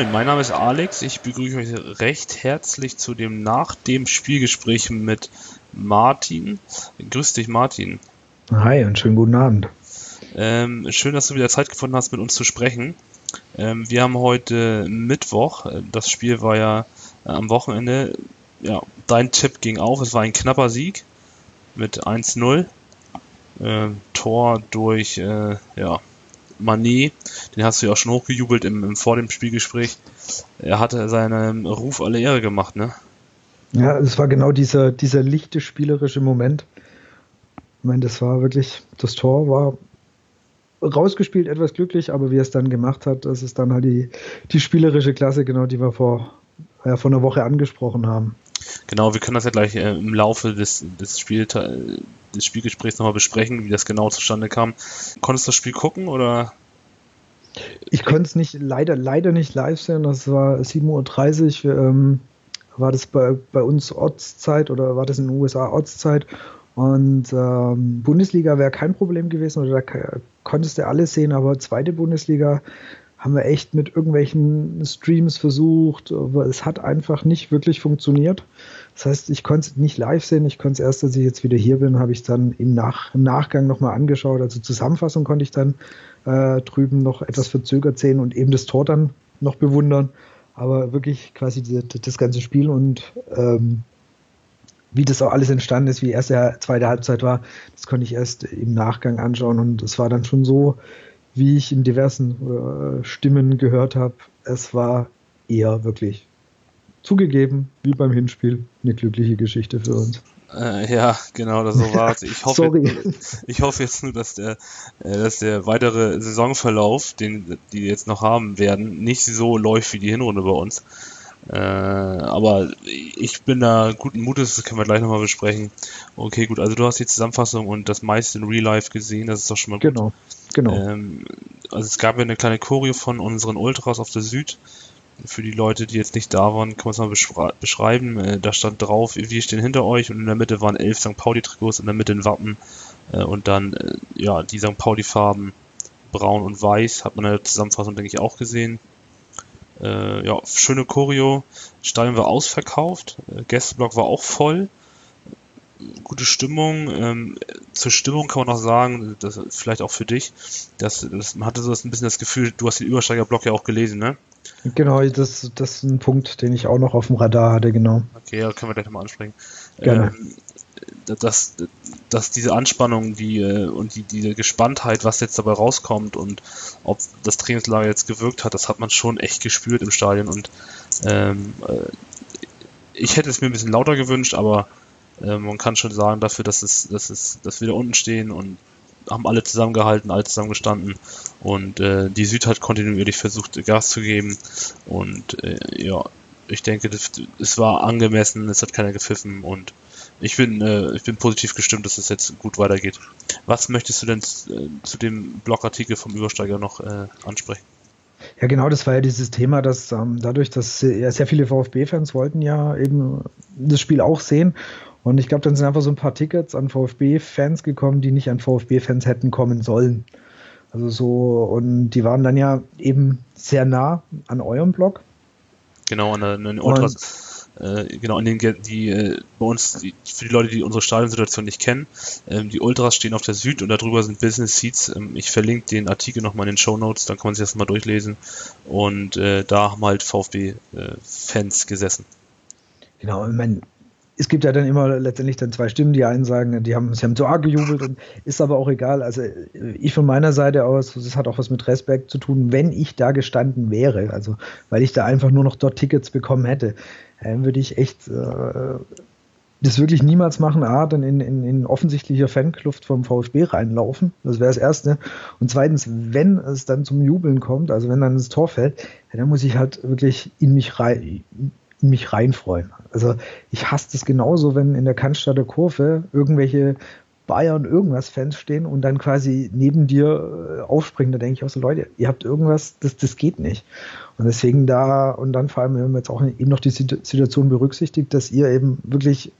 Moin mein Name ist Alex. Ich begrüße euch recht herzlich zu dem nach dem Spielgespräch mit Martin. Grüß dich, Martin. Hi und schönen guten Abend. Ähm, schön, dass du wieder Zeit gefunden hast, mit uns zu sprechen. Ähm, wir haben heute Mittwoch. Das Spiel war ja äh, am Wochenende. Ja, dein Tipp ging auf. Es war ein knapper Sieg mit 1-0. Äh, Tor durch äh, ja, Manet. Den hast du ja auch schon hochgejubelt im, im vor dem Spielgespräch. Er hatte seinem Ruf alle Ehre gemacht, ne? Ja, es war genau dieser, dieser lichte spielerische Moment. Ich meine, das war wirklich, das Tor war rausgespielt, etwas glücklich, aber wie er es dann gemacht hat, das ist dann halt die, die spielerische Klasse, genau, die wir vor, ja, vor einer Woche angesprochen haben. Genau, wir können das ja gleich äh, im Laufe des, des, Spiel, des Spielgesprächs nochmal besprechen, wie das genau zustande kam. Konntest du das Spiel gucken oder? Ich konnte es nicht, leider, leider nicht live sehen. Das war 7.30 Uhr. Ähm, war das bei, bei uns Ortszeit oder war das in den USA Ortszeit? Und ähm, Bundesliga wäre kein Problem gewesen oder da konntest du alles sehen, aber zweite Bundesliga haben wir echt mit irgendwelchen Streams versucht, aber es hat einfach nicht wirklich funktioniert. Das heißt, ich konnte es nicht live sehen, ich konnte es erst, als ich jetzt wieder hier bin, habe ich es dann im, Nach im Nachgang nochmal angeschaut. Also Zusammenfassung konnte ich dann äh, drüben noch etwas verzögert sehen und eben das Tor dann noch bewundern. Aber wirklich quasi die, das ganze Spiel und ähm, wie das auch alles entstanden ist, wie erste, zweite Halbzeit war, das konnte ich erst im Nachgang anschauen und es war dann schon so, wie ich in diversen äh, Stimmen gehört habe, es war eher wirklich zugegeben, wie beim Hinspiel, eine glückliche Geschichte für uns. Äh, ja, genau, das so war es. Ich hoffe, jetzt, ich hoffe jetzt nur, dass der, äh, dass der weitere Saisonverlauf, den die jetzt noch haben werden, nicht so läuft wie die Hinrunde bei uns. Äh, aber ich bin da guten Mutes, das können wir gleich nochmal besprechen. Okay, gut, also du hast die Zusammenfassung und das meiste in Real Life gesehen, das ist doch schon mal gut. Genau, genau. Ähm, also es gab ja eine kleine Choreo von unseren Ultras auf der Süd. Für die Leute, die jetzt nicht da waren, kann man es mal beschrei beschreiben. Äh, da stand drauf, wir stehen hinter euch und in der Mitte waren elf St. Pauli-Trikots, in der Mitte ein Wappen äh, und dann äh, ja die St. Pauli-Farben braun und weiß, hat man in der Zusammenfassung, denke ich, auch gesehen. Äh, ja, schöne Choreo. Stadion war ausverkauft. Äh, Gästeblock war auch voll. Gute Stimmung. Ähm, zur Stimmung kann man noch sagen, das, vielleicht auch für dich, dass, dass man hatte so ein bisschen das Gefühl, du hast den Übersteigerblock ja auch gelesen, ne? Genau, das, das ist ein Punkt, den ich auch noch auf dem Radar hatte, genau. Okay, ja, können wir gleich nochmal ansprechen. Gerne. Ähm, dass, dass diese Anspannung die, äh, und die, diese Gespanntheit, was jetzt dabei rauskommt und ob das Trainingslager jetzt gewirkt hat, das hat man schon echt gespürt im Stadion und ähm, äh, ich hätte es mir ein bisschen lauter gewünscht, aber äh, man kann schon sagen dafür, dass es, dass es, dass wir da unten stehen und haben alle zusammengehalten, alle zusammengestanden und äh, die Süd hat kontinuierlich versucht, Gas zu geben und äh, ja, ich denke, es war angemessen, es hat keiner gepfiffen und ich bin, äh, ich bin positiv gestimmt, dass es jetzt gut weitergeht. Was möchtest du denn äh, zu dem Blogartikel vom Übersteiger noch äh, ansprechen? Ja, genau, das war ja dieses Thema, dass ähm, dadurch, dass ja, sehr viele VfB-Fans wollten ja eben das Spiel auch sehen. Und ich glaube, dann sind einfach so ein paar Tickets an VfB-Fans gekommen, die nicht an VfB-Fans hätten kommen sollen. Also so, und die waren dann ja eben sehr nah an eurem Blog. Genau, an den Ultras äh, genau, in den, die äh, bei uns, die, für die Leute, die unsere Stadionsituation nicht kennen, ähm, die Ultras stehen auf der Süd und darüber sind Business Seats. Ähm, ich verlinke den Artikel nochmal in den Show Notes, dann kann man sich das mal durchlesen. Und äh, da haben halt VfB-Fans äh, gesessen. Genau, ich meine, es gibt ja dann immer letztendlich dann zwei Stimmen. Die einen sagen, die haben, sie haben zu arg gejubelt und ist aber auch egal. Also ich von meiner Seite aus, das hat auch was mit Respekt zu tun, wenn ich da gestanden wäre, also weil ich da einfach nur noch dort Tickets bekommen hätte äh, würde ich echt äh, das wirklich niemals machen. A, dann in, in, in offensichtlicher Fankluft vom VfB reinlaufen. Das wäre das Erste. Und zweitens, wenn es dann zum Jubeln kommt, also wenn dann das Tor fällt, dann muss ich halt wirklich in mich rein in mich reinfreuen. Also ich hasse das genauso, wenn in der Cannstatter Kurve irgendwelche Bayern irgendwas Fans stehen und dann quasi neben dir äh, aufspringen. Da denke ich auch so, Leute, ihr habt irgendwas, das, das geht nicht. Und deswegen da, und dann vor allem, wenn man jetzt auch eben noch die Situation berücksichtigt, dass ihr eben wirklich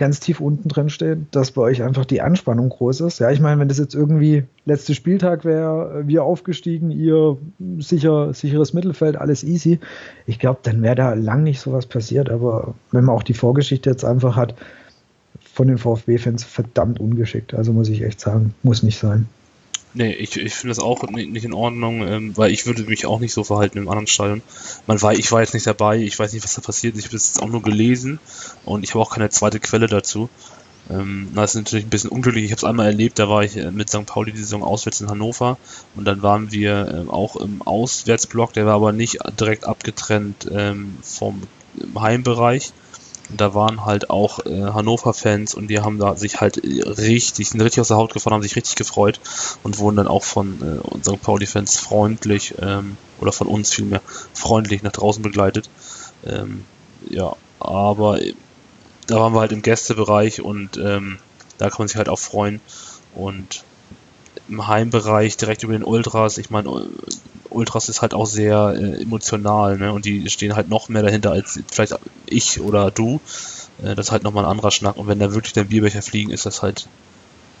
ganz tief unten drin steht, dass bei euch einfach die Anspannung groß ist. Ja, ich meine, wenn das jetzt irgendwie letzter Spieltag wäre, wir aufgestiegen, ihr sicher, sicheres Mittelfeld, alles easy. Ich glaube, dann wäre da lang nicht sowas passiert. Aber wenn man auch die Vorgeschichte jetzt einfach hat, von den VfB-Fans verdammt ungeschickt. Also muss ich echt sagen, muss nicht sein. Nee, ich, ich finde das auch nicht in Ordnung, ähm, weil ich würde mich auch nicht so verhalten im anderen Stadion. Man war, ich war jetzt nicht dabei, ich weiß nicht, was da passiert ist, ich habe jetzt auch nur gelesen und ich habe auch keine zweite Quelle dazu. Ähm, das ist natürlich ein bisschen unglücklich. Ich habe es einmal erlebt, da war ich äh, mit St. Pauli die Saison auswärts in Hannover und dann waren wir äh, auch im Auswärtsblock, der war aber nicht direkt abgetrennt ähm, vom Heimbereich da waren halt auch äh, Hannover-Fans und die haben da sich halt richtig, sind richtig aus der Haut gefahren, haben sich richtig gefreut und wurden dann auch von äh, St. Pauli-Fans freundlich ähm, oder von uns vielmehr freundlich nach draußen begleitet. Ähm, ja, aber äh, da waren wir halt im Gästebereich und ähm, da kann man sich halt auch freuen und im Heimbereich direkt über den Ultras, ich meine, Ultras ist halt auch sehr äh, emotional, ne? Und die stehen halt noch mehr dahinter als vielleicht ich oder du. Äh, das ist halt nochmal ein anderer Schnack. Und wenn da wirklich der Bierbecher fliegen, ist das halt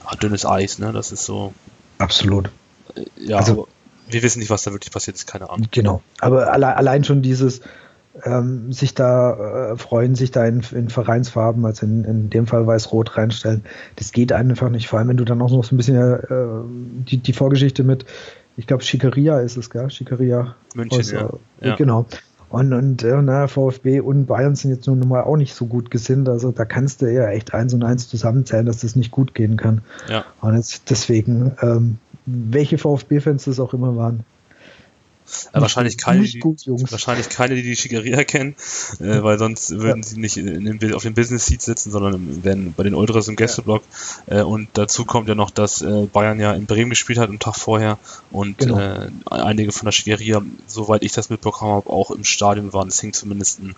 ach, dünnes Eis, ne? Das ist so. Absolut. Äh, ja, also, wir wissen nicht, was da wirklich passiert ist, keine Ahnung. Genau. Aber alle, allein schon dieses, ähm, sich da äh, freuen, sich da in, in Vereinsfarben, also in, in dem Fall weiß-rot reinstellen. Das geht einfach nicht. Vor allem, wenn du dann auch noch so ein bisschen äh, die, die Vorgeschichte mit, ich glaube, Schickeria ist es, gell? Schickeria. München, aus, ja. Äh, ja. Genau. Und, und äh, na, VfB und Bayern sind jetzt nun mal auch nicht so gut gesinnt. Also da kannst du ja echt eins und eins zusammenzählen, dass das nicht gut gehen kann. Ja. Und jetzt deswegen, ähm, welche VfB-Fans das auch immer waren, äh, wahrscheinlich keine, die, gut, wahrscheinlich keine, die die Schickeria kennen, äh, weil sonst würden ja. sie nicht in, in, auf dem Business Seat sitzen, sondern werden bei den Ultras im Gästeblock. Ja. Äh, und dazu kommt ja noch, dass äh, Bayern ja in Bremen gespielt hat, am Tag vorher. Und genau. Äh, einige von der Schickeria, soweit ich das mitbekommen habe, auch im Stadion waren. Es hing zumindest ein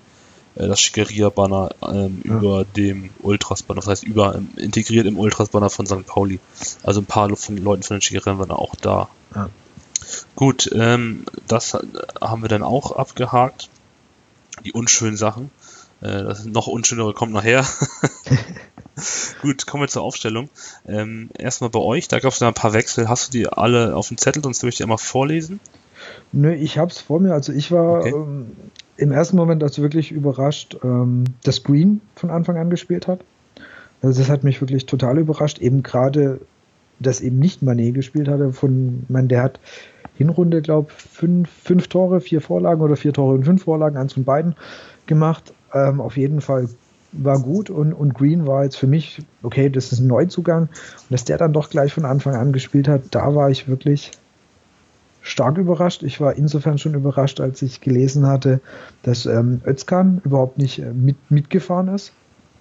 äh, das Schickeria-Banner ähm, ja. über dem Ultras-Banner, das heißt über ähm, integriert im Ultras-Banner von St. Pauli. Also ein paar von den Leuten von den Schickeria waren auch da. Ja. Gut, ähm, das haben wir dann auch abgehakt. Die unschönen Sachen. Äh, das noch unschönere kommt nachher. Gut, kommen wir zur Aufstellung. Ähm, erstmal bei euch, da gab es ein paar Wechsel. Hast du die alle auf dem Zettel, sonst würde ich die einmal vorlesen? Nö, ich hab's vor mir. Also ich war okay. ähm, im ersten Moment also wirklich überrascht, ähm, dass Green von Anfang an gespielt hat. Also das hat mich wirklich total überrascht. Eben gerade, dass eben nicht Manet gespielt hatte. Von, man, der hat Hinrunde, glaube ich, fünf, fünf Tore, vier Vorlagen oder vier Tore und fünf Vorlagen, eins von beiden gemacht. Ähm, auf jeden Fall war gut und, und Green war jetzt für mich, okay, das ist ein Neuzugang. Und dass der dann doch gleich von Anfang an gespielt hat, da war ich wirklich stark überrascht. Ich war insofern schon überrascht, als ich gelesen hatte, dass ähm, Özkan überhaupt nicht äh, mit, mitgefahren ist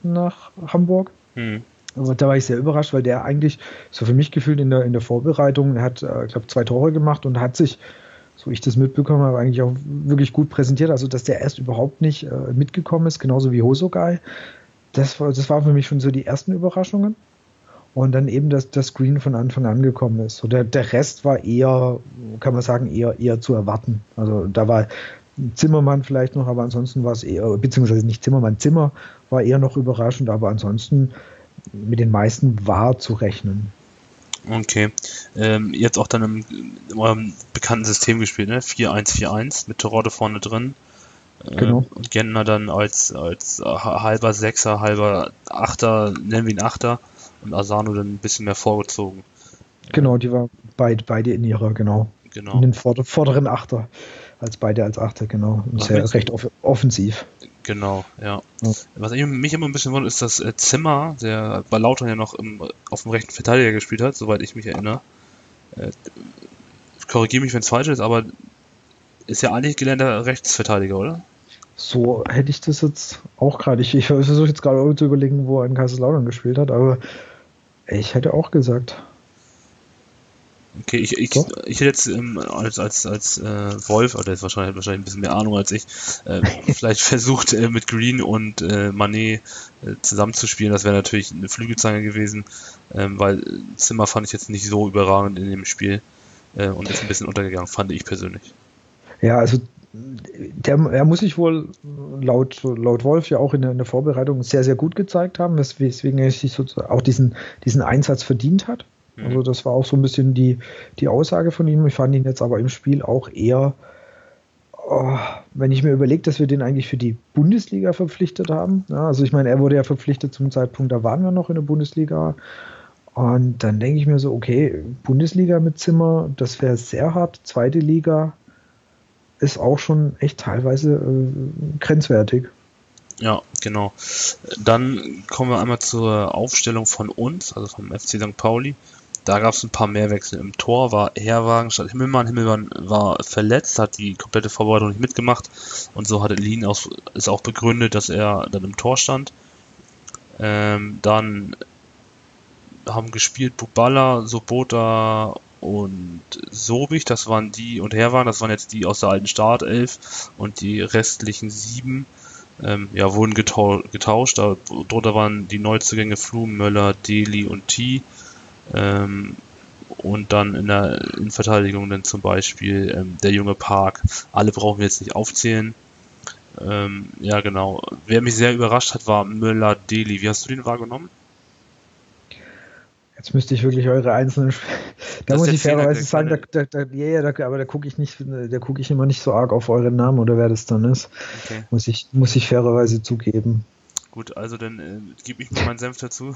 nach Hamburg. Hm. Also da war ich sehr überrascht, weil der eigentlich, so für mich gefühlt in der, in der Vorbereitung, er hat, äh, ich glaube, zwei Tore gemacht und hat sich, so ich das mitbekommen habe, eigentlich auch wirklich gut präsentiert. Also, dass der erst überhaupt nicht äh, mitgekommen ist, genauso wie Hosogai. Das das war für mich schon so die ersten Überraschungen. Und dann eben, dass das Screen von Anfang an gekommen ist. So der, der Rest war eher, kann man sagen, eher, eher zu erwarten. Also da war Zimmermann vielleicht noch, aber ansonsten war es eher, beziehungsweise nicht Zimmermann, Zimmer war eher noch überraschend, aber ansonsten mit den meisten war zu rechnen. Okay. Ähm, jetzt auch dann im, in eurem bekannten System gespielt, ne? 4-1-4-1 mit Torode vorne drin. Äh, genau. Und Gentner dann als, als halber Sechser, halber Achter, nennen wir ihn Achter. Und Asano dann ein bisschen mehr vorgezogen. Genau, die war beid, beide in ihrer, genau. Genau. In den vorderen Achter. Als beide als Achter, genau. Und sehr recht off offensiv. Genau, ja. Was mich immer ein bisschen wundert, ist, dass äh, Zimmer, der bei Lautern ja noch im, auf dem rechten Verteidiger gespielt hat, soweit ich mich erinnere. Äh, Korrigiere mich, wenn es falsch ist, aber ist ja eigentlich gelernter Rechtsverteidiger, oder? So hätte ich das jetzt auch gerade. Ich, ich versuche jetzt gerade zu überlegen, wo er in Kaiserslautern gespielt hat, aber ich hätte auch gesagt. Okay, ich, ich, ich hätte jetzt ähm, als, als, als äh, Wolf, oder ist wahrscheinlich, wahrscheinlich ein bisschen mehr Ahnung als ich, äh, vielleicht versucht äh, mit Green und äh, Manet äh, zusammenzuspielen. Das wäre natürlich eine Flügelzange gewesen, ähm, weil Zimmer fand ich jetzt nicht so überragend in dem Spiel äh, und ist ein bisschen untergegangen, fand ich persönlich. Ja, also der, er muss sich wohl laut, laut Wolf ja auch in der, in der Vorbereitung sehr, sehr gut gezeigt haben, weswegen er sich sozusagen auch diesen, diesen Einsatz verdient hat. Mhm. Also das war auch so ein bisschen die, die Aussage von ihm. Ich fand ihn jetzt aber im Spiel auch eher, oh, wenn ich mir überlege, dass wir den eigentlich für die Bundesliga verpflichtet haben. Ja, also ich meine, er wurde ja verpflichtet zum Zeitpunkt, da waren wir noch in der Bundesliga. Und dann denke ich mir so, okay, Bundesliga mit Zimmer, das wäre sehr hart. Zweite Liga ist auch schon echt teilweise äh, grenzwertig. Ja, genau. Dann kommen wir einmal zur Aufstellung von uns, also vom FC St. Pauli. Da gab es ein paar mehr Wechsel. Im Tor war Herwagen statt Himmelmann. Himmelmann war verletzt, hat die komplette Vorbereitung nicht mitgemacht. Und so hatte Lien auch, ist auch begründet, dass er dann im Tor stand. Ähm, dann haben gespielt Bubala, Sobota und Sobich, das waren die, und Herwagen, das waren jetzt die aus der alten Startelf. Und die restlichen sieben ähm, ja, wurden getauscht. Darunter waren die Neuzugänge Flum, Möller, Deli und T. Ähm, und dann in der Innenverteidigung dann zum Beispiel ähm, der junge Park. Alle brauchen wir jetzt nicht aufzählen. Ähm, ja, genau. Wer mich sehr überrascht hat, war Müller Deli. Wie hast du den wahrgenommen? Jetzt müsste ich wirklich eure einzelnen. Da muss ich fairerweise sagen, da, da, da, yeah, da, aber da gucke ich nicht, da gucke ich immer nicht so arg auf euren Namen oder wer das dann ist. Okay. Muss ich, muss ich fairerweise zugeben. Gut, also dann äh, gebe ich mir meinen Senf dazu.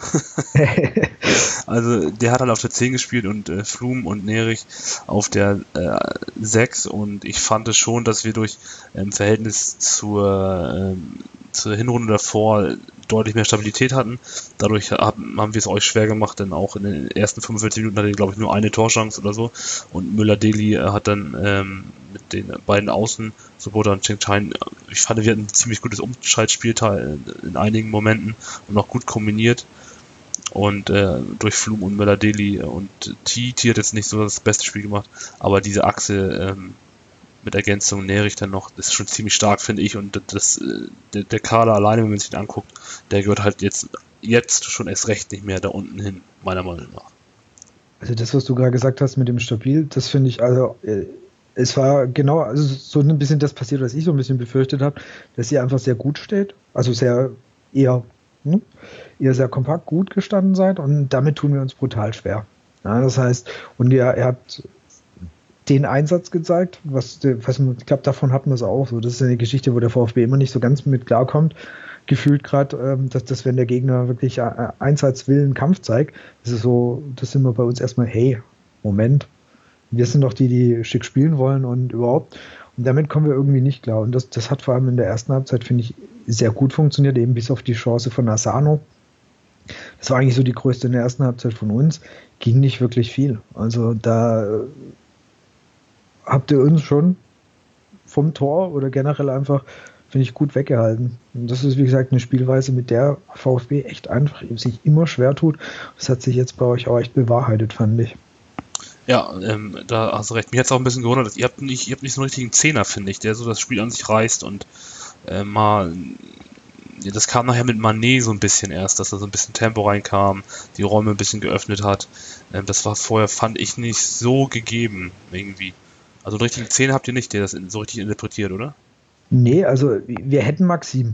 also der hat halt auf der 10 gespielt und äh, Flum und Nerich auf der äh, 6 und ich fand es schon, dass wir durch im ähm, Verhältnis zur, ähm, zur Hinrunde davor deutlich mehr Stabilität hatten. Dadurch haben, wir es euch schwer gemacht, denn auch in den ersten 45 Minuten hatte ich, glaube ich, nur eine Torchance oder so. Und Müller-Deli äh, hat dann ähm, mit den beiden Außen, Sobota und Cheng Chain, ich fand, wir hatten ein ziemlich gutes Umschaltspielteil in einigen Momenten und auch gut kombiniert. Und äh, durch Flum und Müller-Deli und T, T hat jetzt nicht so das beste Spiel gemacht, aber diese Achse ähm, mit Ergänzung Nerich dann noch, das ist schon ziemlich stark, finde ich. Und das, äh, der, der Kader alleine, wenn man sich den anguckt, der gehört halt jetzt, jetzt schon erst recht nicht mehr da unten hin, meiner Meinung nach. Also das, was du gerade gesagt hast mit dem Stabil, das finde ich, also äh, es war genau also so ein bisschen das passiert, was ich so ein bisschen befürchtet habe, dass ihr einfach sehr gut steht, also sehr eher, hm, ihr sehr kompakt gut gestanden seid und damit tun wir uns brutal schwer. Ja, das heißt, und ihr, ihr habt den Einsatz gezeigt, was, was ich glaube, davon hatten wir es auch. So, das ist eine Geschichte, wo der VfB immer nicht so ganz mit klarkommt. Gefühlt gerade, ähm, dass, dass wenn der Gegner wirklich äh, Einsatzwillen Kampf zeigt, das ist so, das sind wir bei uns erstmal, hey, Moment, wir sind doch die, die schick spielen wollen und überhaupt. Und damit kommen wir irgendwie nicht klar. Und das, das hat vor allem in der ersten Halbzeit, finde ich, sehr gut funktioniert, eben bis auf die Chance von Asano. Das war eigentlich so die größte in der ersten Halbzeit von uns. Ging nicht wirklich viel. Also da habt ihr uns schon vom Tor oder generell einfach, finde ich, gut weggehalten. Und das ist, wie gesagt, eine Spielweise, mit der VfB echt einfach sich immer schwer tut. Das hat sich jetzt bei euch auch echt bewahrheitet, fand ich. Ja, ähm, da hast du recht. Mir hat es auch ein bisschen gewundert, dass ihr habt nicht, ihr habt nicht so einen richtigen Zehner, finde ich, der so das Spiel an sich reißt und äh, mal ja, das kam nachher mit Manet so ein bisschen erst, dass da so ein bisschen Tempo reinkam, die Räume ein bisschen geöffnet hat. Ähm, das war vorher, fand ich, nicht so gegeben, irgendwie. Also einen richtigen Zehner habt ihr nicht, der das so richtig interpretiert, oder? Nee, also wir hätten Maxim.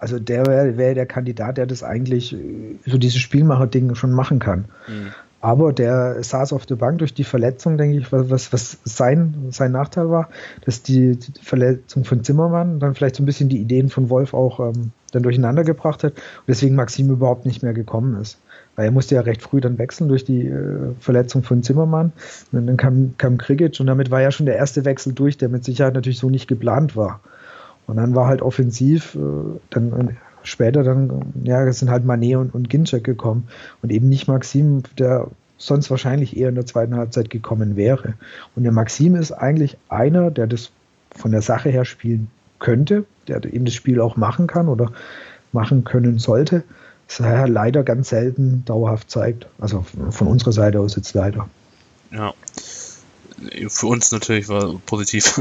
Also der wäre wär der Kandidat, der das eigentlich äh, so dieses Spielmacher-Ding schon machen kann. Mhm. Aber der saß auf der Bank durch die Verletzung, denke ich, was, was sein, sein Nachteil war, dass die, die Verletzung von Zimmermann dann vielleicht so ein bisschen die Ideen von Wolf auch ähm, dann durcheinander gebracht hat und deswegen Maxim überhaupt nicht mehr gekommen ist. Weil er musste ja recht früh dann wechseln durch die äh, Verletzung von Zimmermann. Und dann kam, kam Krigic und damit war ja schon der erste Wechsel durch, der mit Sicherheit natürlich so nicht geplant war. Und dann war halt offensiv, äh, dann später dann, ja, es sind halt Manet und, und Ginczek gekommen und eben nicht Maxim, der sonst wahrscheinlich eher in der zweiten Halbzeit gekommen wäre. Und der Maxim ist eigentlich einer, der das von der Sache her spielen könnte, der eben das Spiel auch machen kann oder machen können sollte es leider ganz selten dauerhaft zeigt. Also von unserer Seite aus jetzt leider. Ja. Für uns natürlich war positiv.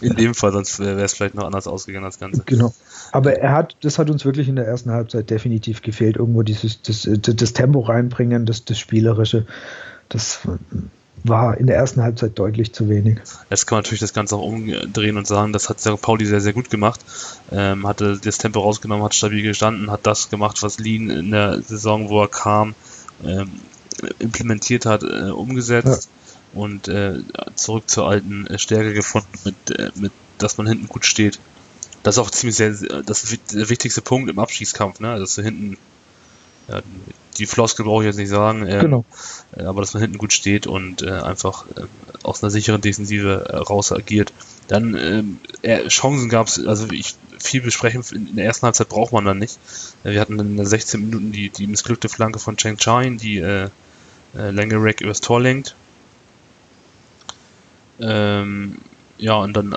in dem Fall, sonst wäre es vielleicht noch anders ausgegangen, das Ganze. Genau. Aber er hat, das hat uns wirklich in der ersten Halbzeit definitiv gefehlt. Irgendwo dieses, das, das Tempo reinbringen, das, das Spielerische. Das war in der ersten Halbzeit deutlich zu wenig. Jetzt kann man natürlich das Ganze auch umdrehen und sagen, das hat St. Pauli sehr, sehr gut gemacht. Ähm, hatte das Tempo rausgenommen, hat stabil gestanden, hat das gemacht, was Lean in der Saison, wo er kam, ähm, implementiert hat, äh, umgesetzt ja. und äh, zurück zur alten äh, Stärke gefunden, mit, äh, mit, dass man hinten gut steht. Das ist auch ziemlich sehr, das der wichtigste Punkt im Abschießkampf, ne? dass du hinten ja, die Floskel brauche ich jetzt nicht sagen, äh, genau. Äh, aber dass man hinten gut steht und äh, einfach äh, aus einer sicheren Defensive äh, raus agiert. Dann ähm, äh, Chancen gab es, also ich viel besprechen in der ersten Halbzeit braucht man dann nicht. Wir hatten in 16 Minuten die, die missglückte Flanke von Cheng Chain, die äh, Langerack übers Tor lenkt. Ähm, ja, und dann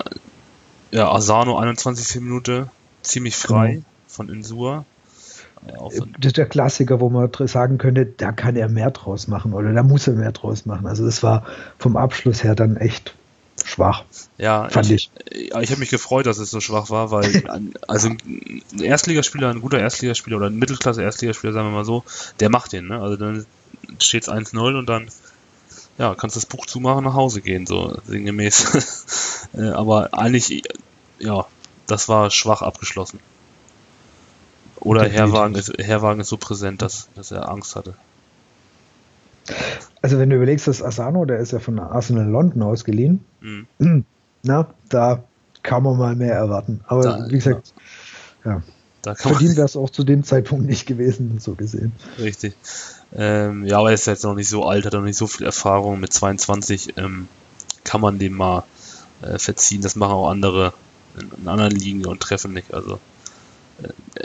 ja, Asano 21. Minute, ziemlich frei genau. von Insua. So das ist der Klassiker, wo man sagen könnte, da kann er mehr draus machen oder da muss er mehr draus machen. Also das war vom Abschluss her dann echt schwach. Ja, fand ich. Ich, ich habe mich gefreut, dass es so schwach war, weil also ein Erstligaspieler, ein guter Erstligaspieler oder ein Mittelklasse-Erstligaspieler, sagen wir mal so, der macht den. Ne? Also dann steht es 1-0 und dann ja, kannst das Buch zumachen nach Hause gehen, so sinngemäß. Äh, aber eigentlich, ja, das war schwach abgeschlossen. Oder Herwagen ist, Herwagen ist so präsent, dass, dass er Angst hatte. Also wenn du überlegst, dass Asano, der ist ja von Arsenal London ausgeliehen, mhm. na, da kann man mal mehr erwarten. Aber da, wie gesagt, ja. ja. Verdient wäre es auch zu dem Zeitpunkt nicht gewesen, so gesehen. Richtig. Ähm, ja, aber er ist jetzt noch nicht so alt, hat noch nicht so viel Erfahrung. Mit 22 ähm, kann man dem mal äh, verziehen. Das machen auch andere in, in anderen Ligen und treffen nicht. Also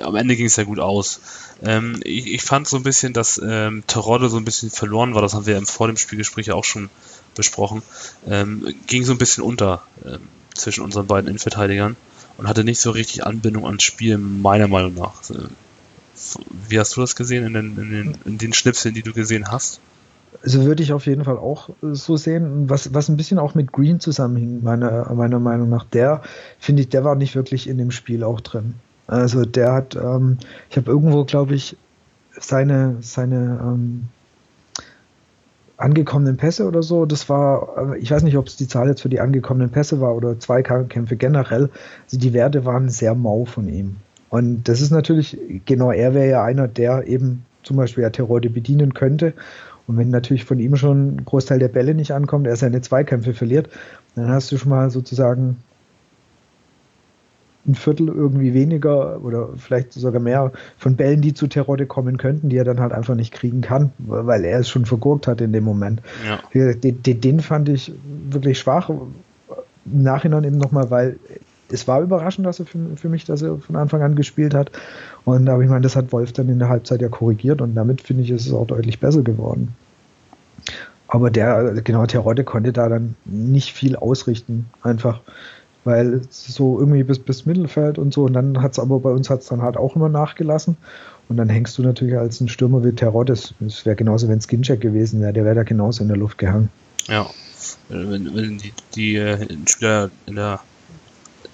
am Ende ging es ja gut aus. Ähm, ich, ich, fand so ein bisschen, dass ähm, Terodde so ein bisschen verloren war, das haben wir im vor dem Spielgespräch auch schon besprochen, ähm, ging so ein bisschen unter ähm, zwischen unseren beiden Innenverteidigern und hatte nicht so richtig Anbindung ans Spiel, meiner Meinung nach. Äh, wie hast du das gesehen in den, in den, in den Schnipseln, die du gesehen hast? Also würde ich auf jeden Fall auch so sehen, was, was ein bisschen auch mit Green zusammenhing, meiner, meiner Meinung nach. Der, finde ich, der war nicht wirklich in dem Spiel auch drin. Also der hat, ähm, ich habe irgendwo, glaube ich, seine, seine ähm, angekommenen Pässe oder so, das war, ich weiß nicht, ob es die Zahl jetzt für die angekommenen Pässe war oder Zweikämpfe generell, also die Werte waren sehr mau von ihm. Und das ist natürlich, genau, er wäre ja einer, der eben zum Beispiel ja Terrorde bedienen könnte. Und wenn natürlich von ihm schon ein Großteil der Bälle nicht ankommt, er seine Zweikämpfe verliert, dann hast du schon mal sozusagen ein Viertel irgendwie weniger oder vielleicht sogar mehr von Bällen, die zu Terodde kommen könnten, die er dann halt einfach nicht kriegen kann, weil er es schon vergurkt hat in dem Moment. Ja. Den, den, fand ich wirklich schwach. Im Nachhinein eben nochmal, weil es war überraschend, dass er für, für, mich, dass er von Anfang an gespielt hat. Und aber ich meine, das hat Wolf dann in der Halbzeit ja korrigiert und damit finde ich, ist es auch deutlich besser geworden. Aber der, genau, Terodde konnte da dann nicht viel ausrichten, einfach weil so irgendwie bis, bis Mittelfeld und so und dann hat es aber bei uns hat es dann halt auch immer nachgelassen und dann hängst du natürlich als ein Stürmer wie Terror, das, wäre genauso, wenn Skincheck gewesen wäre, der wäre da genauso in der Luft gehangen. Ja, wenn, wenn die, die äh, Spieler in der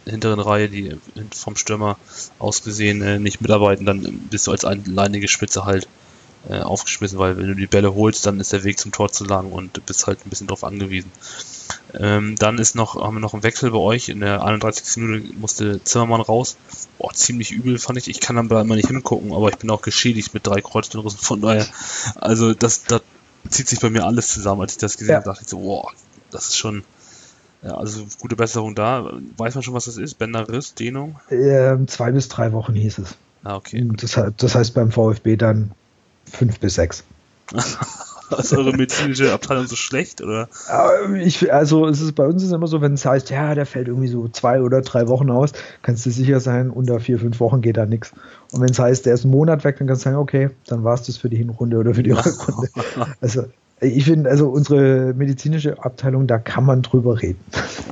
hinteren Reihe, die vom Stürmer aus gesehen äh, nicht mitarbeiten, dann bist du als alleinige Spitze halt äh, aufgeschmissen, weil wenn du die Bälle holst, dann ist der Weg zum Tor zu lang und du bist halt ein bisschen drauf angewiesen. Ähm, dann ist noch, haben wir noch einen Wechsel bei euch. In der 31. Minute musste Zimmermann raus. Boah, ziemlich übel fand ich. Ich kann dann da immer nicht hingucken, aber ich bin auch geschädigt mit drei Kreuzbandrissen. Von daher, also das, das zieht sich bei mir alles zusammen. Als ich das gesehen ja. habe, dachte ich so, boah, das ist schon, ja, also gute Besserung da. Weiß man schon, was das ist? Bänderriss, Dehnung? Ähm, zwei bis drei Wochen hieß es. Ah, okay. Das, das heißt beim VfB dann fünf bis sechs. Ist eure medizinische Abteilung so schlecht, oder? Ich, also es ist bei uns ist immer so, wenn es heißt, ja, der fällt irgendwie so zwei oder drei Wochen aus, kannst du sicher sein, unter vier, fünf Wochen geht da nichts. Und wenn es heißt, der ist einen Monat weg, dann kannst du sagen, okay, dann war es das für die Hinrunde oder für die Rückrunde. Also ich finde, also unsere medizinische Abteilung, da kann man drüber reden.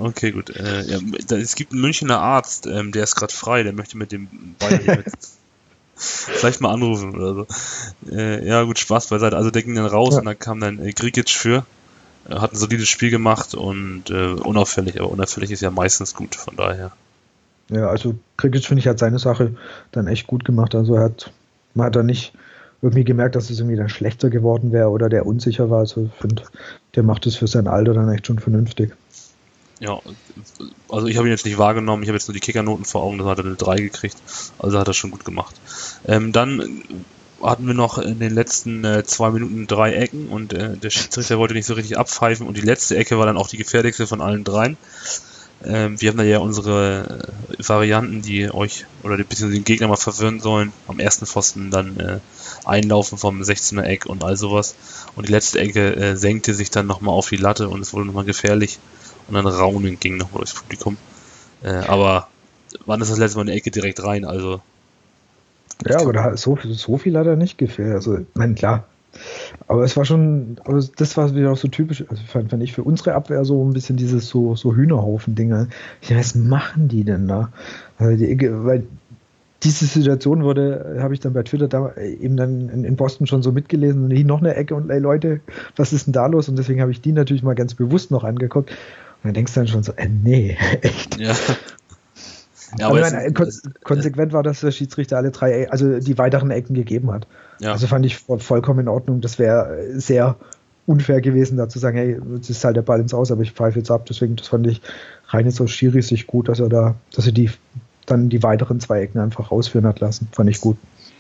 Okay, gut. Äh, ja, es gibt einen Münchner Arzt, ähm, der ist gerade frei, der möchte mit dem Bein Vielleicht mal anrufen oder so. Äh, ja, gut, Spaß beiseite. Also der ging dann raus ja. und dann kam dann äh, Grigic für. hat ein solides Spiel gemacht und äh, unauffällig, aber unauffällig ist ja meistens gut, von daher. Ja, also Krikic finde ich hat seine Sache dann echt gut gemacht. Also er hat, man hat da nicht irgendwie gemerkt, dass es irgendwie dann schlechter geworden wäre oder der unsicher war. Also ich finde, der macht es für sein Alter dann echt schon vernünftig. Ja, also ich habe ihn jetzt nicht wahrgenommen, ich habe jetzt nur die Kickernoten vor Augen, da hat er eine 3 gekriegt, also hat er schon gut gemacht. Ähm, dann hatten wir noch in den letzten äh, zwei Minuten drei Ecken und äh, der Schiedsrichter wollte nicht so richtig abpfeifen und die letzte Ecke war dann auch die gefährlichste von allen dreien. Ähm, wir haben da ja unsere äh, Varianten, die euch oder ein bisschen den Gegner mal verwirren sollen. Am ersten Pfosten dann äh, Einlaufen vom 16er Eck und all sowas. Und die letzte Ecke äh, senkte sich dann nochmal auf die Latte und es wurde nochmal gefährlich. Und dann Raunen ging nochmal durchs Publikum. Äh, aber wann ist das letzte Mal eine Ecke direkt rein? Also. Ja, aber da, so, so viel hat er nicht gefehlt. Also, ich meine, klar. Aber es war schon, aber das war wieder auch so typisch, also fand, fand ich für unsere Abwehr so ein bisschen dieses so, so Hühnerhaufen-Dinger. Ja, was machen die denn da? Also die, weil diese Situation wurde, habe ich dann bei Twitter da eben dann in, in, Boston schon so mitgelesen und hier noch eine Ecke und ey Leute, was ist denn da los? Und deswegen habe ich die natürlich mal ganz bewusst noch angeguckt. Und dann denkst du dann schon so, äh, nee, echt. Ja. Ja, aber, meine, kon konsequent war, dass der Schiedsrichter alle drei, also die weiteren Ecken gegeben hat. Ja. Also fand ich vollkommen in Ordnung. Das wäre sehr unfair gewesen, da zu sagen, hey, jetzt ist halt der Ball ins Aus, aber ich pfeife jetzt ab. Deswegen, das fand ich rein jetzt aus Schiri sich gut, dass er da, dass er die dann die weiteren zwei Ecken einfach rausführen hat lassen. Fand ich gut.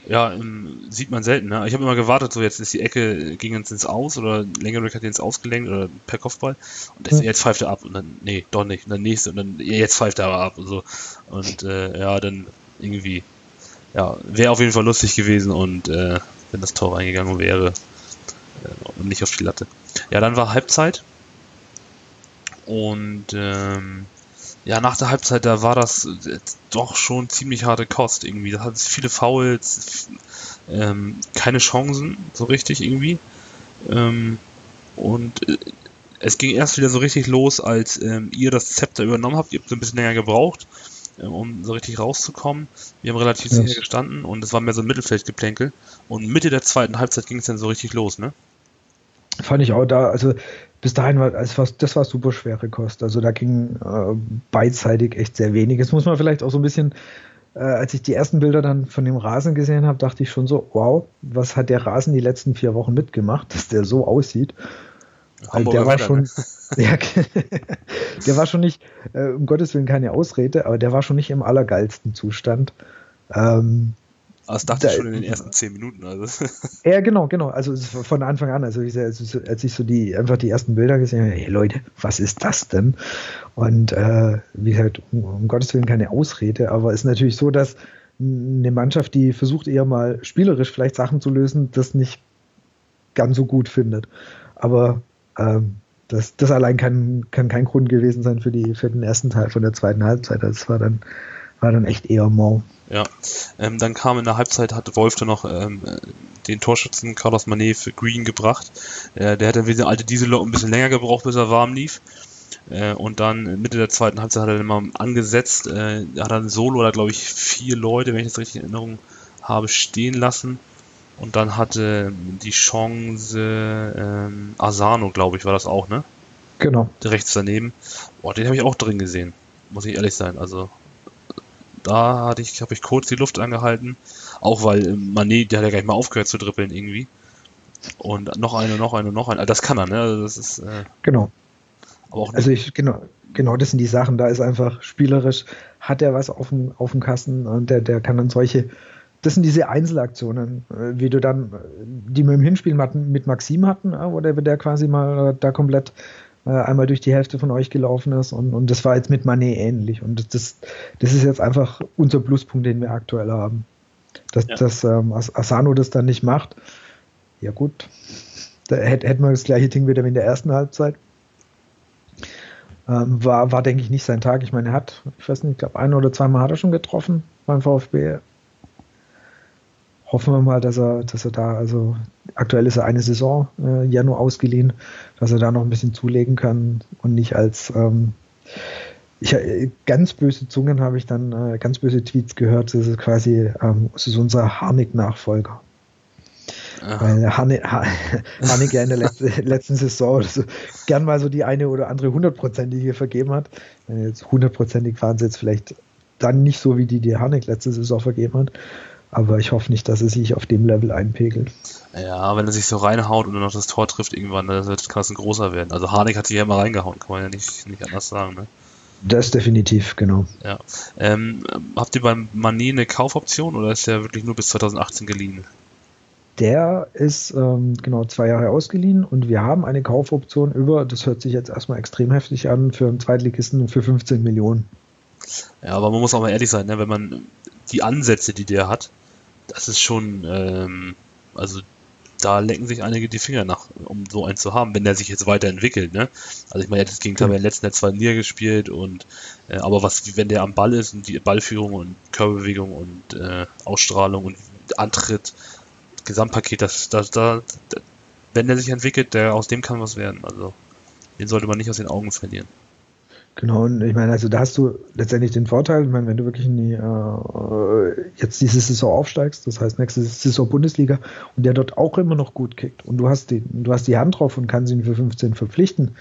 Ja, ähm, sieht man selten. Ne? Ich habe immer gewartet, so jetzt ist die Ecke, ging uns ins Aus oder Längerblick hat ins Ausgelenkt oder per Kopfball und das, hm. jetzt pfeift er ab und dann, nee, doch nicht, und dann nächste und dann, jetzt pfeift er aber ab und so. Und äh, ja, dann irgendwie, ja, wäre auf jeden Fall lustig gewesen und äh, wenn das Tor reingegangen wäre äh, und nicht auf die Latte. Ja, dann war Halbzeit und ähm, ja, nach der Halbzeit, da war das äh, doch schon ziemlich harte Kost irgendwie. Da hat es viele Fouls, ähm, keine Chancen, so richtig irgendwie. Ähm, und äh, es ging erst wieder so richtig los, als ähm, ihr das Zepter übernommen habt. Ihr habt so ein bisschen länger gebraucht, äh, um so richtig rauszukommen. Wir haben relativ yes. sicher gestanden und es war mehr so ein Mittelfeldgeplänkel. Und Mitte der zweiten Halbzeit ging es dann so richtig los, ne? Fand ich auch da, also bis dahin war das, war, das war super schwere Kost. Also da ging äh, beidseitig echt sehr wenig. Jetzt muss man vielleicht auch so ein bisschen, äh, als ich die ersten Bilder dann von dem Rasen gesehen habe, dachte ich schon so, wow, was hat der Rasen die letzten vier Wochen mitgemacht, dass der so aussieht. Also der war schon, ja, der war schon nicht, äh, um Gottes Willen keine Ausrede, aber der war schon nicht im allergeilsten Zustand. Ähm, das dachte da, ich schon in den ersten zehn Minuten. Also. Ja, genau, genau. Also von Anfang an, also, ich, also als ich so die einfach die ersten Bilder gesehen habe, hey Leute, was ist das denn? Und äh, wie gesagt, um, um Gottes Willen keine Ausrede, aber es ist natürlich so, dass eine Mannschaft, die versucht eher mal spielerisch vielleicht Sachen zu lösen, das nicht ganz so gut findet. Aber ähm, das, das allein kann, kann kein Grund gewesen sein für, die, für den ersten Teil von der zweiten Halbzeit. Das war dann, war dann echt eher mau. Ja, ähm, dann kam in der Halbzeit, hat Wolf dann noch ähm, den Torschützen Carlos Manet für Green gebracht. Äh, der hat dann wie der alte Diesellok ein bisschen länger gebraucht, bis er warm lief. Äh, und dann Mitte der zweiten Halbzeit hat er dann mal angesetzt. Äh, hat dann Solo, da glaube ich vier Leute, wenn ich das richtig in Erinnerung habe, stehen lassen. Und dann hatte die Chance ähm, Asano, glaube ich, war das auch, ne? Genau. Rechts daneben. Boah, den habe ich auch drin gesehen. Muss ich ehrlich sein. Also da hatte ich, habe ich kurz die Luft angehalten. Auch weil ähm, Mané, der hat ja gleich mal aufgehört zu dribbeln irgendwie. Und noch eine, noch eine, noch eine. Das kann er, ne? Also das ist. Äh, genau. Aber auch also ich, genau, genau, das sind die Sachen. Da ist einfach spielerisch, hat er was auf dem, auf dem Kasten und der, der kann dann solche. Das sind diese Einzelaktionen, äh, wie du dann, äh, die wir im Hinspiel mit Maxim hatten, wo der, der quasi mal da komplett äh, einmal durch die Hälfte von euch gelaufen ist. Und, und das war jetzt mit Manet ähnlich. Und das, das ist jetzt einfach unser Pluspunkt, den wir aktuell haben. Dass, ja. dass ähm, Asano das dann nicht macht, ja gut, da hätte, hätten wir das gleiche Ding wieder wie in der ersten Halbzeit. Ähm, war, war, denke ich, nicht sein Tag. Ich meine, er hat, ich weiß nicht, ich glaube, ein oder zweimal hat er schon getroffen beim VfB hoffen wir mal, dass er, dass er da, also aktuell ist er eine Saison äh, ja nur ausgeliehen, dass er da noch ein bisschen zulegen kann und nicht als ähm, ich, äh, ganz böse Zungen habe ich dann äh, ganz böse Tweets gehört, das ist quasi ähm, das ist unser Harnik-Nachfolger. Ja. Weil Hanne, Haneke in der letzten, letzten Saison so gern mal so die eine oder andere hundertprozentige vergeben hat. Jetzt hundertprozentig waren sie jetzt vielleicht dann nicht so, wie die, die Hanek letzte Saison vergeben hat. Aber ich hoffe nicht, dass er sich auf dem Level einpegelt. Ja, wenn er sich so reinhaut und dann noch das Tor trifft irgendwann, dann wird es ein großer werden. Also Harnik hat sich ja immer reingehauen, kann man ja nicht, nicht anders sagen. Ne? Das definitiv, genau. Ja. Ähm, habt ihr beim Mané eine Kaufoption oder ist der wirklich nur bis 2018 geliehen? Der ist ähm, genau zwei Jahre ausgeliehen und wir haben eine Kaufoption über, das hört sich jetzt erstmal extrem heftig an, für einen Zweitligisten für 15 Millionen. Ja, aber man muss auch mal ehrlich sein, ne? wenn man die Ansätze, die der hat, das ist schon, ähm, also da lecken sich einige die Finger nach, um so einen zu haben, wenn der sich jetzt weiterentwickelt. Ne? Also ich meine, das Gegenteil, wir letzten Jahr zwar nie gespielt und äh, aber was, wenn der am Ball ist und die Ballführung und Körperbewegung und äh, Ausstrahlung und Antritt, Gesamtpaket, das, das, da, wenn der sich entwickelt, der aus dem kann was werden. Also den sollte man nicht aus den Augen verlieren. Genau, und ich meine, also da hast du letztendlich den Vorteil, ich meine, wenn du wirklich in die, äh, jetzt diese Saison aufsteigst, das heißt nächste Saison Bundesliga, und der dort auch immer noch gut kickt und du hast die, du hast die Hand drauf und kannst ihn für 15 verpflichten,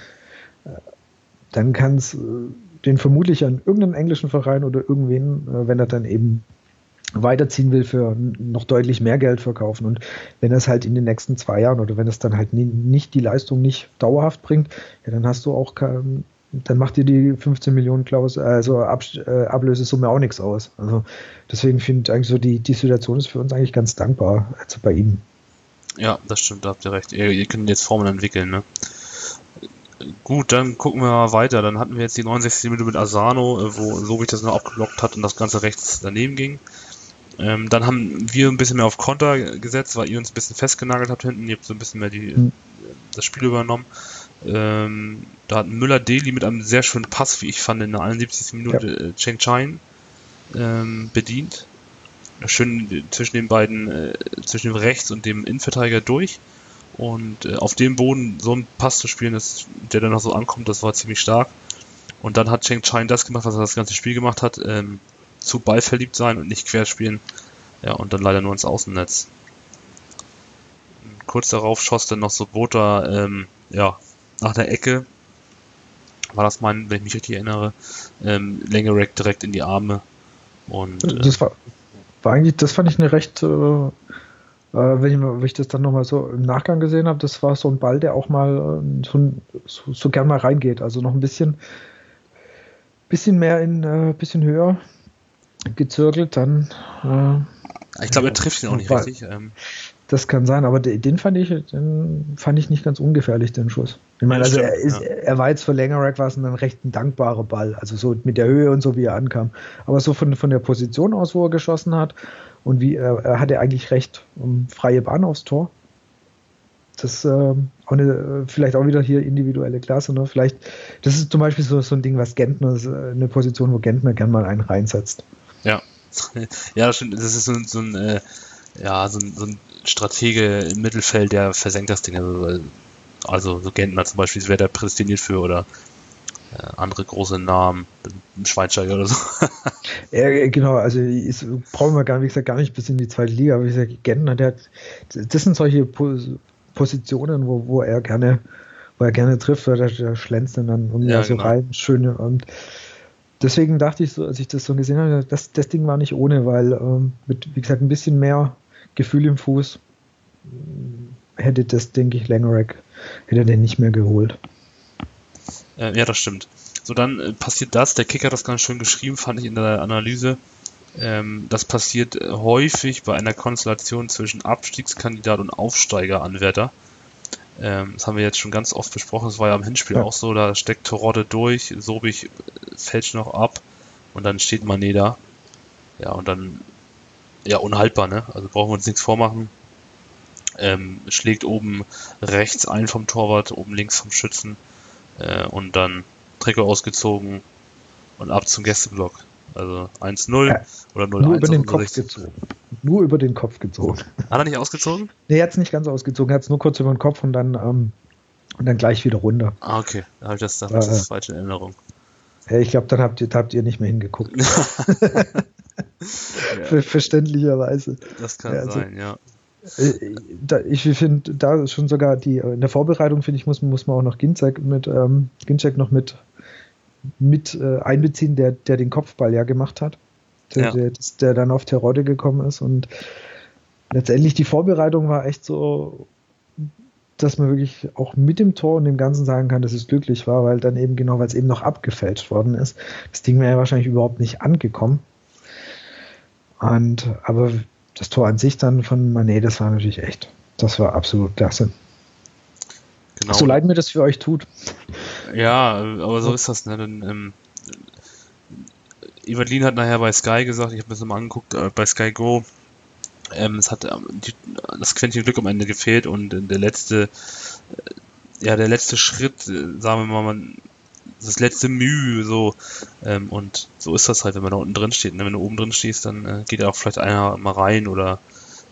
äh, dann kannst äh, den vermutlich an irgendeinen englischen Verein oder irgendwen, äh, wenn er dann eben weiterziehen will, für noch deutlich mehr Geld verkaufen. Und wenn es halt in den nächsten zwei Jahren oder wenn es dann halt nie, nicht die Leistung nicht dauerhaft bringt, ja, dann hast du auch kein, dann macht dir die 15 Millionen Klaus, also Ab, äh, Ablösesumme auch nichts aus. Also deswegen finde ich eigentlich so, die, die Situation ist für uns eigentlich ganz dankbar, also bei ihm. Ja, das stimmt, da habt ihr recht. Ihr, ihr könnt jetzt Formeln entwickeln, ne? Gut, dann gucken wir mal weiter. Dann hatten wir jetzt die 69 Minuten mit Asano, äh, wo so wie ich das noch abgelockt hat und das Ganze rechts daneben ging. Ähm, dann haben wir ein bisschen mehr auf Konter gesetzt, weil ihr uns ein bisschen festgenagelt habt hinten. Ihr habt so ein bisschen mehr die, mhm. das Spiel übernommen. Ähm, da hat Müller-Deli mit einem sehr schönen Pass, wie ich fand, in der 71. Minute ja. äh, Cheng Chain ähm, bedient. Schön zwischen den beiden, äh, zwischen dem Rechts und dem Innenverteidiger durch. Und äh, auf dem Boden so einen Pass zu spielen, das, der dann noch so ankommt, das war ziemlich stark. Und dann hat Cheng Chain das gemacht, was er das ganze Spiel gemacht hat, ähm, zu Ball verliebt sein und nicht querspielen. Ja, und dann leider nur ins Außennetz. Kurz darauf schoss dann noch so Bota, ähm, ja, nach der Ecke war das mein, wenn ich mich richtig erinnere, ähm, Längerek direkt in die Arme. Und, äh, das war, war eigentlich, das fand ich eine recht, äh, äh wenn, ich, wenn ich das dann nochmal so im Nachgang gesehen habe, das war so ein Ball, der auch mal äh, so, so, so, gern mal reingeht. Also noch ein bisschen, bisschen mehr in, äh, bisschen höher gezirkelt, dann. Äh, ich glaube, er trifft ihn auch nicht war, richtig. Ähm. Das kann sein, aber den fand ich, den fand ich nicht ganz ungefährlich, den Schuss. Ich meine, also er, ist, ja. er war jetzt für Längerek war es ein recht ein dankbarer Ball, also so mit der Höhe und so, wie er ankam. Aber so von, von der Position aus, wo er geschossen hat und wie er, er hatte eigentlich recht um, freie Bahn aufs Tor. Das äh, auch eine, vielleicht auch wieder hier individuelle Klasse. Ne? Vielleicht, das ist zum Beispiel so, so ein Ding, was Gentner, eine Position, wo Gentner gern mal einen reinsetzt. Ja, ja, das stimmt. Das ist so, so ein, äh, ja, so ein, so ein Stratege im Mittelfeld, der versenkt das Ding. Also, also so Gentner zum Beispiel, wäre der prädestiniert für oder äh, andere große Namen, Schweinsteiger oder so. ja, genau, also ist, brauchen wir gar, wie gesagt, gar nicht bis in die zweite Liga, aber wie gesagt, Gentner, der hat, das sind solche Positionen, wo, wo er gerne, wo er gerne trifft, weil der, schlänzt dann um ja, so genau. rein, schöne und deswegen dachte ich so, als ich das so gesehen habe, das, das Ding war nicht ohne, weil ähm, mit, wie gesagt, ein bisschen mehr Gefühl im Fuß hätte das, denke ich, Langerack, hätte den nicht mehr geholt. Äh, ja, das stimmt. So, dann äh, passiert das, der Kicker hat das ganz schön geschrieben, fand ich in der Analyse. Ähm, das passiert äh, häufig bei einer Konstellation zwischen Abstiegskandidat und Aufsteigeranwärter. Ähm, das haben wir jetzt schon ganz oft besprochen. Das war ja im Hinspiel ja. auch so. Da steckt Torotte durch, Sobich fällt noch ab und dann steht Mané da. Ja, und dann, ja, unhaltbar, ne? Also brauchen wir uns nichts vormachen. Ähm, schlägt oben rechts ein vom Torwart, oben links vom Schützen äh, und dann Trikot ausgezogen und ab zum Gästeblock. Also 1-0 ja, oder 0-1. Nur über den Kopf gezogen. Nur über den Kopf gezogen. Hat er nicht ausgezogen? Nee, er hat es nicht ganz ausgezogen. Er hat es nur kurz über den Kopf und dann, ähm, und dann gleich wieder runter. Ah, okay. Da habe ich das, da äh, das falsche in Erinnerung. Ja, ich glaube, dann habt ihr, habt ihr nicht mehr hingeguckt. ja. Verständlicherweise. Das kann ja, also, sein, ja. Äh, ich finde, da schon sogar die, in der Vorbereitung, finde ich, muss, muss man auch noch Ginczek mit, ähm, Ginczek noch mit, mit äh, einbeziehen, der, der den Kopfball ja gemacht hat. Der, ja. der, der dann auf Terodde gekommen ist und letztendlich die Vorbereitung war echt so, dass man wirklich auch mit dem Tor und dem Ganzen sagen kann, dass es glücklich war, weil dann eben genau, weil es eben noch abgefälscht worden ist. Das Ding wäre ja wahrscheinlich überhaupt nicht angekommen. Und, aber das Tor an sich dann von Manet, das war natürlich echt, das war absolut klasse. Genau. So leid mir das für euch tut. Ja, aber so ist das. Ne? Dann, ähm, Evelyn hat nachher bei Sky gesagt, ich habe mir das mal angeguckt, äh, bei Sky Go, ähm, es hat ähm, die, das Quäntchen Glück am Ende gefehlt und der letzte, äh, ja, der letzte Schritt, äh, sagen wir mal, das letzte Mühe, so, ähm, und so ist das halt, wenn man da unten drin steht. Ne? Wenn du oben drin stehst, dann äh, geht ja auch vielleicht einer mal rein oder,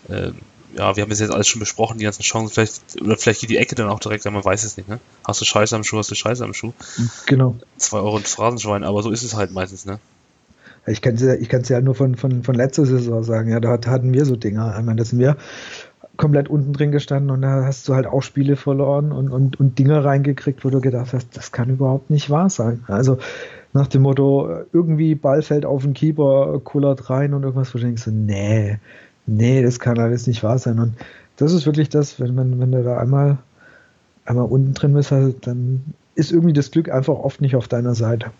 äh, ja, wir haben es jetzt alles schon besprochen, die ganzen Chancen, vielleicht, oder vielleicht geht die Ecke dann auch direkt, man weiß es nicht, ne? Hast du Scheiße am Schuh, hast du Scheiße am Schuh. Genau. Zwei Euro ins Phrasenschwein, aber so ist es halt meistens, ne? Ich kann es ja, ich kann's ja nur von, von, von letzter Saison sagen, ja, da hatten wir so Dinger. Ich meine, da sind wir komplett unten drin gestanden und da hast du halt auch Spiele verloren und, und, und Dinge reingekriegt, wo du gedacht hast, das kann überhaupt nicht wahr sein. Also nach dem Motto, irgendwie Ball fällt auf den Keeper, kullert rein und irgendwas, wo du denkst, nee, nee, das kann alles nicht wahr sein. Und das ist wirklich das, wenn, man, wenn du da einmal, einmal unten drin bist, dann ist irgendwie das Glück einfach oft nicht auf deiner Seite.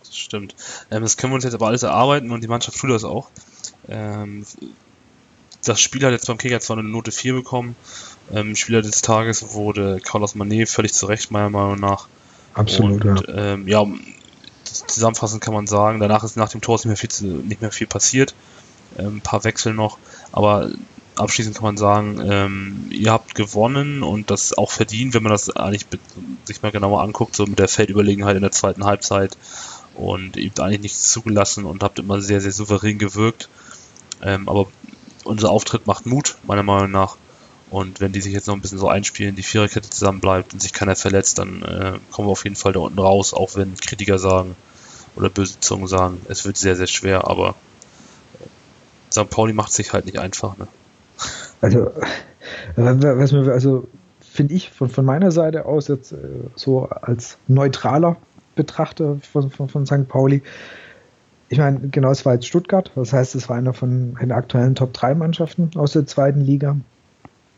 Das stimmt. Ähm, das können wir uns jetzt aber alles erarbeiten und die Mannschaft tut das auch. Das Spiel hat jetzt beim Kicker zwar eine Note 4 bekommen. Ähm, Spieler des Tages wurde Carlos Manet völlig zurecht, meiner Meinung nach. Absolut, und, ja. Ähm, ja, zusammenfassend kann man sagen, danach ist nach dem Tor ist nicht mehr viel, nicht mehr viel passiert. Ähm, ein paar Wechsel noch, aber abschließend kann man sagen, ähm, ihr habt gewonnen und das auch verdient, wenn man das eigentlich sich mal genauer anguckt, so mit der Feldüberlegenheit in der zweiten Halbzeit und ihr habt eigentlich nichts zugelassen und habt immer sehr, sehr souverän gewirkt. Ähm, aber unser Auftritt macht Mut, meiner Meinung nach. Und wenn die sich jetzt noch ein bisschen so einspielen, die Viererkette zusammen bleibt und sich keiner verletzt, dann äh, kommen wir auf jeden Fall da unten raus, auch wenn Kritiker sagen oder böse Zungen sagen, es wird sehr, sehr schwer, aber äh, St. Pauli macht sich halt nicht einfach. Ne? Also, was mir, also finde ich von, von meiner Seite aus jetzt äh, so als neutraler Betrachter von, von, von St. Pauli, ich meine, genau, es war jetzt Stuttgart, das heißt, es war einer von den aktuellen Top 3 Mannschaften aus der zweiten Liga.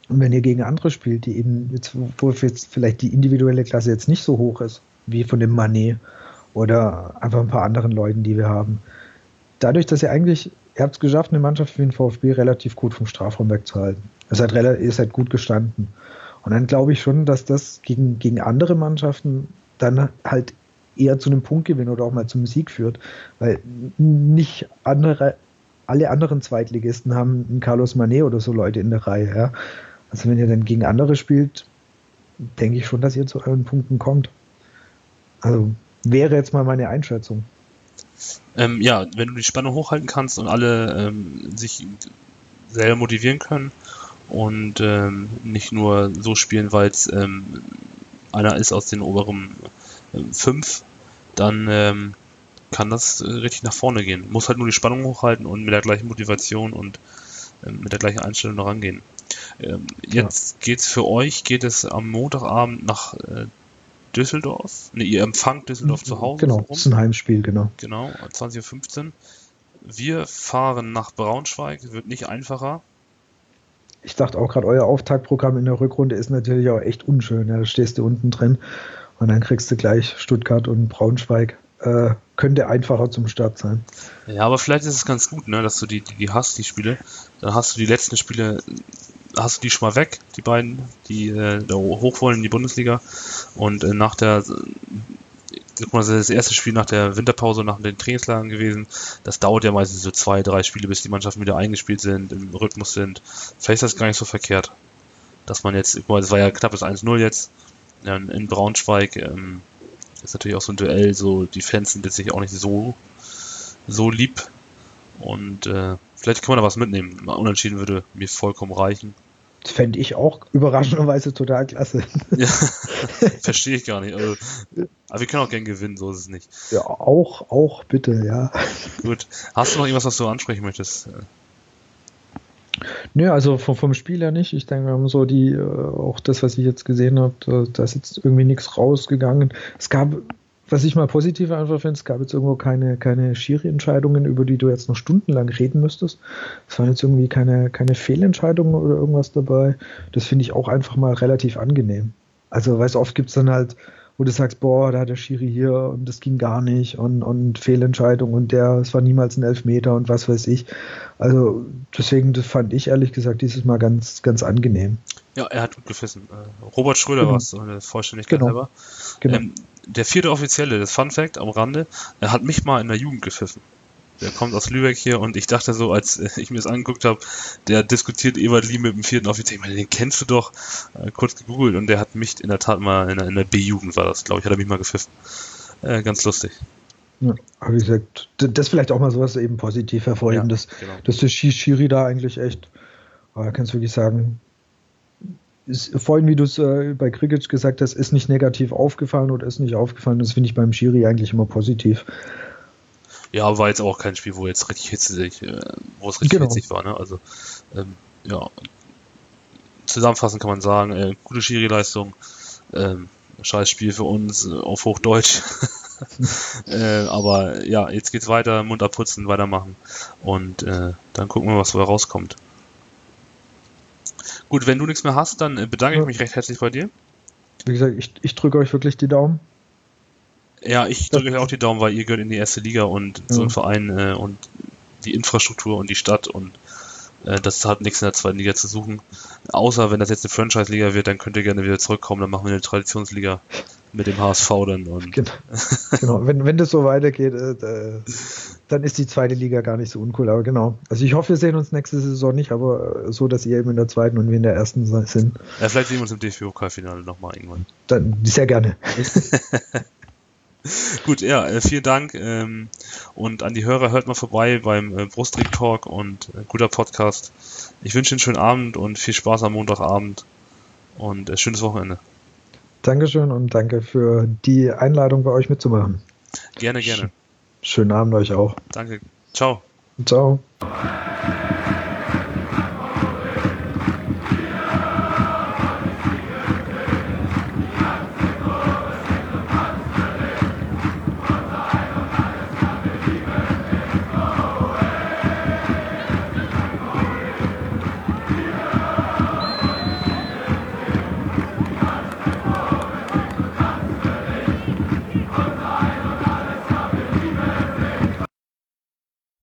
Und wenn ihr gegen andere spielt, die eben jetzt, wo jetzt vielleicht die individuelle Klasse jetzt nicht so hoch ist, wie von dem Manet oder einfach ein paar anderen Leuten, die wir haben, dadurch, dass ihr eigentlich, ihr habt es geschafft, eine Mannschaft wie den VfB relativ gut vom Strafraum wegzuhalten. Ihr seid, ihr seid gut gestanden. Und dann glaube ich schon, dass das gegen, gegen andere Mannschaften dann halt eher zu einem Punktgewinn oder auch mal zum Sieg führt, weil nicht andere, alle anderen Zweitligisten haben einen Carlos Manet oder so Leute in der Reihe. Ja. Also wenn ihr dann gegen andere spielt, denke ich schon, dass ihr zu euren Punkten kommt. Also wäre jetzt mal meine Einschätzung. Ähm, ja, wenn du die Spannung hochhalten kannst und alle ähm, sich selber motivieren können und ähm, nicht nur so spielen, weil es ähm, einer ist aus den oberen 5, dann ähm, kann das äh, richtig nach vorne gehen. Muss halt nur die Spannung hochhalten und mit der gleichen Motivation und ähm, mit der gleichen Einstellung noch rangehen. Ähm, jetzt ja. geht's für euch, geht es am Montagabend nach äh, Düsseldorf. Ne, ihr empfangt Düsseldorf mhm, zu Hause. Genau, das ist ein Heimspiel, genau. Genau, 20.15 Uhr. Wir fahren nach Braunschweig, wird nicht einfacher. Ich dachte auch gerade, euer Auftaktprogramm in der Rückrunde ist natürlich auch echt unschön. Ja, da stehst du unten drin und dann kriegst du gleich Stuttgart und Braunschweig. Äh, könnte einfacher zum Start sein. Ja, aber vielleicht ist es ganz gut, ne, dass du die, die, die hast, die Spiele. Dann hast du die letzten Spiele, hast du die schon mal weg, die beiden, die äh, hoch wollen in die Bundesliga. Und äh, nach der, guck mal, das ist das erste Spiel nach der Winterpause, nach den Trainingslagern gewesen. Das dauert ja meistens so zwei, drei Spiele, bis die Mannschaften wieder eingespielt sind, im Rhythmus sind. Vielleicht ist das gar nicht so verkehrt. Dass man jetzt, guck mal, das war ja knappes 1-0 jetzt ja, in Braunschweig ähm, ist natürlich auch so ein Duell, so die Fans sind jetzt sich auch nicht so, so lieb. Und äh, vielleicht kann man da was mitnehmen. Unentschieden würde mir vollkommen reichen. Das fände ich auch überraschenderweise total klasse. Ja, verstehe ich gar nicht. Also, aber wir können auch gern gewinnen, so ist es nicht. Ja, auch, auch bitte, ja. Gut. Hast du noch irgendwas, was du ansprechen möchtest? Nö, also vom, vom Spiel her nicht. Ich denke, wir haben so die, äh, auch das, was ich jetzt gesehen habe, da, ist jetzt irgendwie nichts rausgegangen. Es gab, was ich mal positiv einfach finde, es gab jetzt irgendwo keine, keine Schiri-Entscheidungen, über die du jetzt noch stundenlang reden müsstest. Es waren jetzt irgendwie keine, keine Fehlentscheidungen oder irgendwas dabei. Das finde ich auch einfach mal relativ angenehm. Also, weißt du, oft gibt es dann halt wo du sagst, boah, da hat der Schiri hier und das ging gar nicht und, und Fehlentscheidung und der, es war niemals ein Elfmeter und was weiß ich. Also deswegen, das fand ich ehrlich gesagt dieses Mal ganz, ganz angenehm. Ja, er hat gut gefressen. Äh, Robert Schröder genau. war es, eine Vollständigkeit genau. halber. Genau. Ähm, der vierte Offizielle, das Fun Fact am Rande, er hat mich mal in der Jugend gepfiffen. Der kommt aus Lübeck hier und ich dachte so, als ich mir das angeguckt habe, der diskutiert Ewald Lee mit dem vierten Offizier. Ich meine, den kennst du doch. Äh, kurz gegoogelt und der hat mich in der Tat mal in der, der B-Jugend war das, glaube ich, hat er mich mal gepfiffen. Äh, ganz lustig. Ja, wie gesagt, das vielleicht auch mal sowas eben positiv hervorheben, ja, dass, genau. dass der Schiri da eigentlich echt, äh, kannst du wirklich sagen, ist, vorhin, wie du es äh, bei Krikic gesagt hast, ist nicht negativ aufgefallen oder ist nicht aufgefallen. Das finde ich beim Schiri eigentlich immer positiv. Ja, war jetzt auch kein Spiel, wo jetzt richtig hitzig, äh, wo es richtig genau. hitzig war, ne? Also, ähm, ja. Zusammenfassend kann man sagen, äh, gute Schiri-Leistung, ähm, scheiß Spiel für uns, äh, auf Hochdeutsch. äh, aber ja, jetzt geht's weiter, Mund abputzen, weitermachen und äh, dann gucken wir, was dabei rauskommt. Gut, wenn du nichts mehr hast, dann äh, bedanke ich mich recht herzlich bei dir. Wie gesagt, ich, ich drücke euch wirklich die Daumen. Ja, ich drücke euch auch die Daumen, weil ihr gehört in die erste Liga und so ein Verein äh, und die Infrastruktur und die Stadt und äh, das hat nichts in der zweiten Liga zu suchen. Außer wenn das jetzt eine Franchise-Liga wird, dann könnt ihr gerne wieder zurückkommen, dann machen wir eine Traditionsliga mit dem HSV dann. Und genau. genau. Wenn, wenn das so weitergeht, äh, dann ist die zweite Liga gar nicht so uncool. Aber genau. Also ich hoffe, wir sehen uns nächste Saison nicht, aber äh, so, dass ihr eben in der zweiten und wir in der ersten sind. Ja, vielleicht sehen wir uns im DFB-Pokalfinale nochmal irgendwann. Dann sehr gerne. Gut, ja, äh, vielen Dank. Ähm, und an die Hörer hört mal vorbei beim äh, Brustring Talk und äh, guter Podcast. Ich wünsche einen schönen Abend und viel Spaß am Montagabend und schönes Wochenende. Dankeschön und danke für die Einladung bei euch mitzumachen. Gerne, gerne. Schönen Abend euch auch. Danke. Ciao. Ciao.